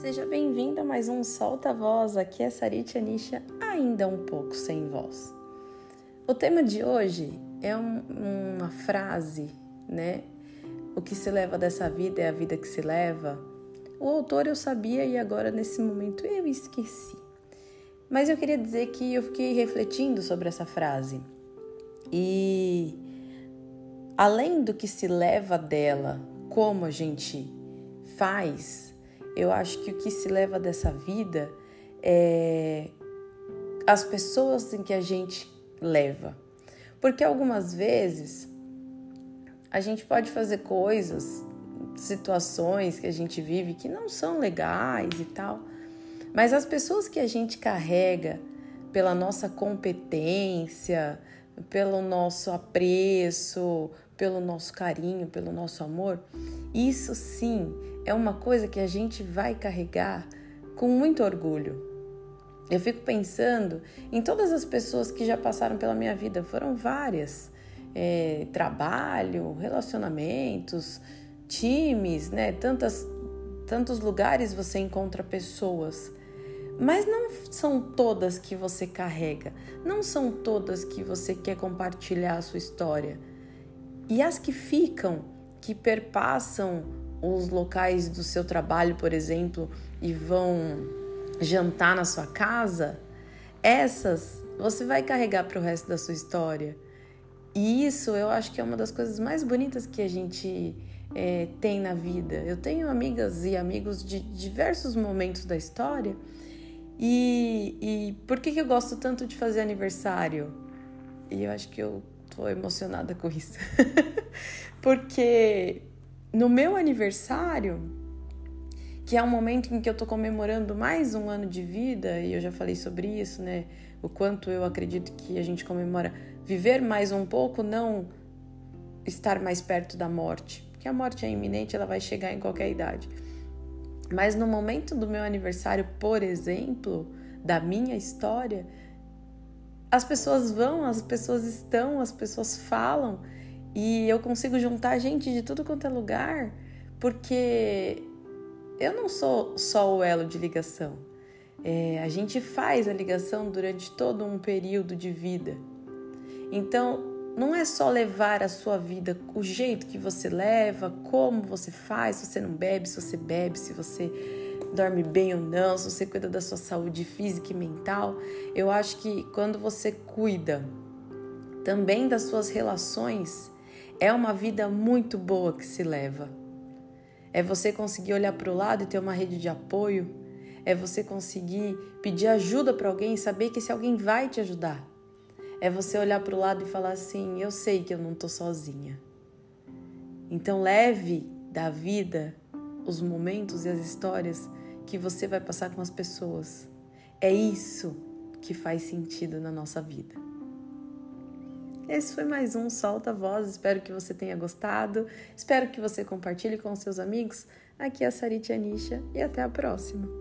Seja bem-vindo a mais um Solta Voz. Aqui é Sarit Anisha, ainda um pouco sem voz. O tema de hoje é um, uma frase, né? O que se leva dessa vida é a vida que se leva. O autor eu sabia e agora nesse momento eu esqueci. Mas eu queria dizer que eu fiquei refletindo sobre essa frase. E além do que se leva dela, como a gente faz, eu acho que o que se leva dessa vida é as pessoas em que a gente leva. Porque algumas vezes a gente pode fazer coisas, situações que a gente vive que não são legais e tal, mas as pessoas que a gente carrega pela nossa competência, pelo nosso apreço, pelo nosso carinho, pelo nosso amor, isso sim é uma coisa que a gente vai carregar com muito orgulho. Eu fico pensando em todas as pessoas que já passaram pela minha vida, foram várias. É, trabalho, relacionamentos, times, né? Tantas, tantos lugares você encontra pessoas. Mas não são todas que você carrega, não são todas que você quer compartilhar a sua história. E as que ficam, que perpassam os locais do seu trabalho, por exemplo, e vão jantar na sua casa, essas você vai carregar para o resto da sua história. E isso eu acho que é uma das coisas mais bonitas que a gente é, tem na vida. Eu tenho amigas e amigos de diversos momentos da história. E, e por que, que eu gosto tanto de fazer aniversário? E eu acho que eu tô emocionada com isso. Porque no meu aniversário, que é um momento em que eu tô comemorando mais um ano de vida, e eu já falei sobre isso, né? O quanto eu acredito que a gente comemora viver mais um pouco, não estar mais perto da morte. Porque a morte é iminente, ela vai chegar em qualquer idade. Mas no momento do meu aniversário, por exemplo, da minha história, as pessoas vão, as pessoas estão, as pessoas falam e eu consigo juntar gente de tudo quanto é lugar, porque eu não sou só o elo de ligação. É, a gente faz a ligação durante todo um período de vida. Então, não é só levar a sua vida, o jeito que você leva, como você faz, se você não bebe, se você bebe, se você dorme bem ou não, se você cuida da sua saúde física e mental. Eu acho que quando você cuida também das suas relações, é uma vida muito boa que se leva. É você conseguir olhar para o lado e ter uma rede de apoio. É você conseguir pedir ajuda para alguém e saber que esse alguém vai te ajudar. É você olhar para o lado e falar assim: eu sei que eu não estou sozinha. Então, leve da vida os momentos e as histórias que você vai passar com as pessoas. É isso que faz sentido na nossa vida. Esse foi mais um Solta Voz. Espero que você tenha gostado. Espero que você compartilhe com seus amigos. Aqui é a Sarite Anisha e até a próxima.